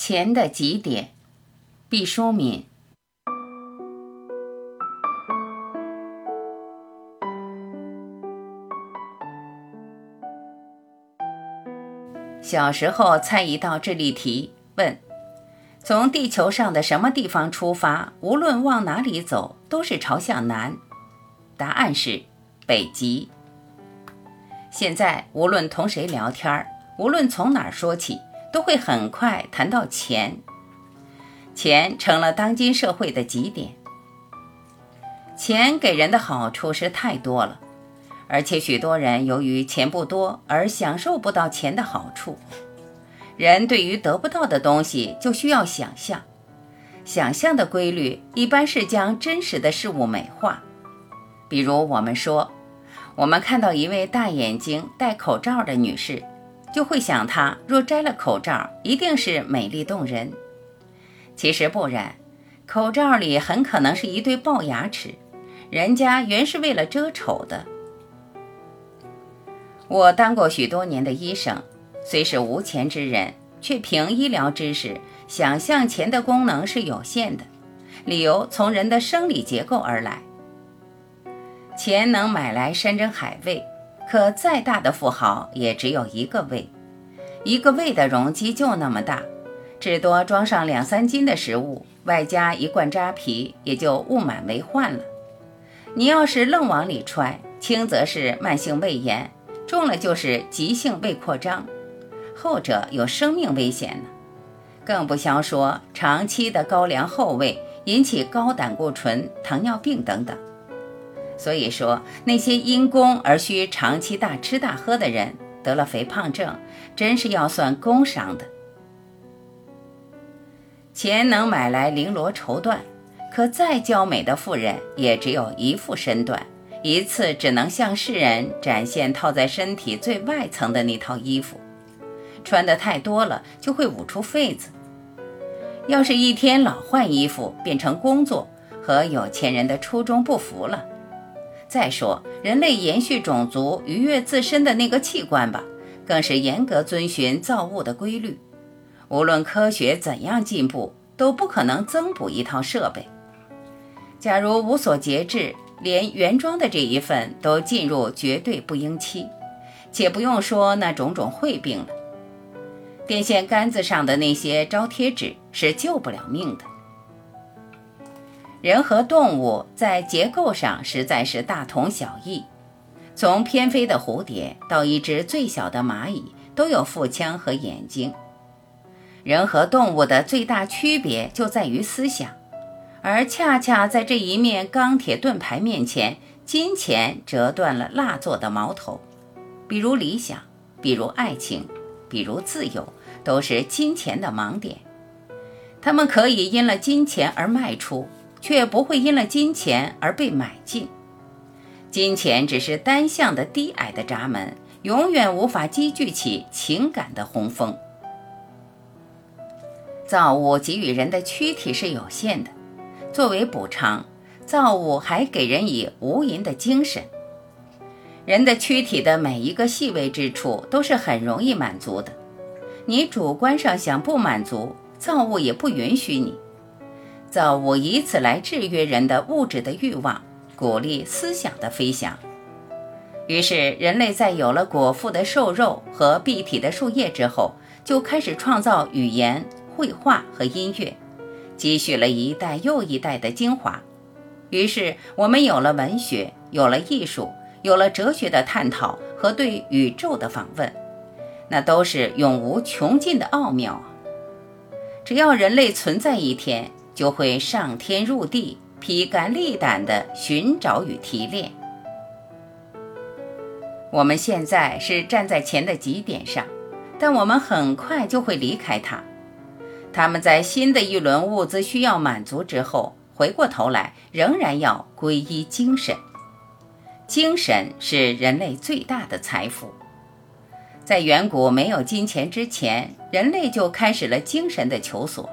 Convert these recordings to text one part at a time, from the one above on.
钱的极点，毕淑敏。小时候猜一道智力题，问：从地球上的什么地方出发，无论往哪里走，都是朝向南？答案是北极。现在无论同谁聊天儿，无论从哪儿说起，都会很快谈到钱。钱成了当今社会的极点。钱给人的好处是太多了，而且许多人由于钱不多而享受不到钱的好处。人对于得不到的东西就需要想象，想象的规律一般是将真实的事物美化。比如我们说。我们看到一位大眼睛、戴口罩的女士，就会想她若摘了口罩，一定是美丽动人。其实不然，口罩里很可能是一对龅牙齿，人家原是为了遮丑的。我当过许多年的医生，虽是无钱之人，却凭医疗知识想象钱的功能是有限的，理由从人的生理结构而来。钱能买来山珍海味，可再大的富豪也只有一个胃，一个胃的容积就那么大，至多装上两三斤的食物，外加一罐扎啤，也就物满为患了。你要是愣往里揣，轻则是慢性胃炎，重了就是急性胃扩张，后者有生命危险呢。更不消说长期的高粱厚胃，引起高胆固醇、糖尿病等等。所以说，那些因公而需长期大吃大喝的人，得了肥胖症，真是要算工伤的。钱能买来绫罗绸缎，可再娇美的妇人，也只有一副身段，一次只能向世人展现套在身体最外层的那套衣服，穿的太多了就会捂出痱子。要是一天老换衣服变成工作，和有钱人的初衷不符了。再说，人类延续种族、愉悦自身的那个器官吧，更是严格遵循造物的规律。无论科学怎样进步，都不可能增补一套设备。假如无所节制，连原装的这一份都进入绝对不应期，且不用说那种种秽病了。电线杆子上的那些招贴纸是救不了命的。人和动物在结构上实在是大同小异，从翩飞的蝴蝶到一只最小的蚂蚁，都有腹腔和眼睛。人和动物的最大区别就在于思想，而恰恰在这一面钢铁盾牌面前，金钱折断了蜡做的矛头。比如理想，比如爱情，比如自由，都是金钱的盲点。他们可以因了金钱而卖出。却不会因了金钱而被买进，金钱只是单向的低矮的闸门，永远无法积聚起情感的洪峰。造物给予人的躯体是有限的，作为补偿，造物还给人以无垠的精神。人的躯体的每一个细微之处都是很容易满足的，你主观上想不满足，造物也不允许你。造物以此来制约人的物质的欲望，鼓励思想的飞翔。于是，人类在有了果腹的瘦肉和蔽体的树叶之后，就开始创造语言、绘画和音乐，积蓄了一代又一代的精华。于是，我们有了文学，有了艺术，有了哲学的探讨和对宇宙的访问，那都是永无穷尽的奥妙啊！只要人类存在一天。就会上天入地，披肝沥胆地寻找与提炼。我们现在是站在钱的极点上，但我们很快就会离开它。他们在新的一轮物资需要满足之后，回过头来仍然要皈依精神。精神是人类最大的财富。在远古没有金钱之前，人类就开始了精神的求索。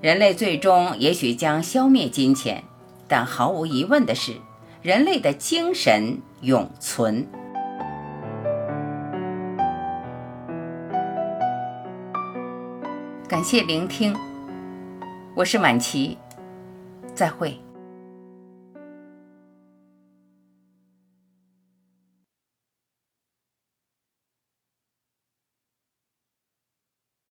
人类最终也许将消灭金钱，但毫无疑问的是，人类的精神永存。感谢聆听，我是晚琪，再会。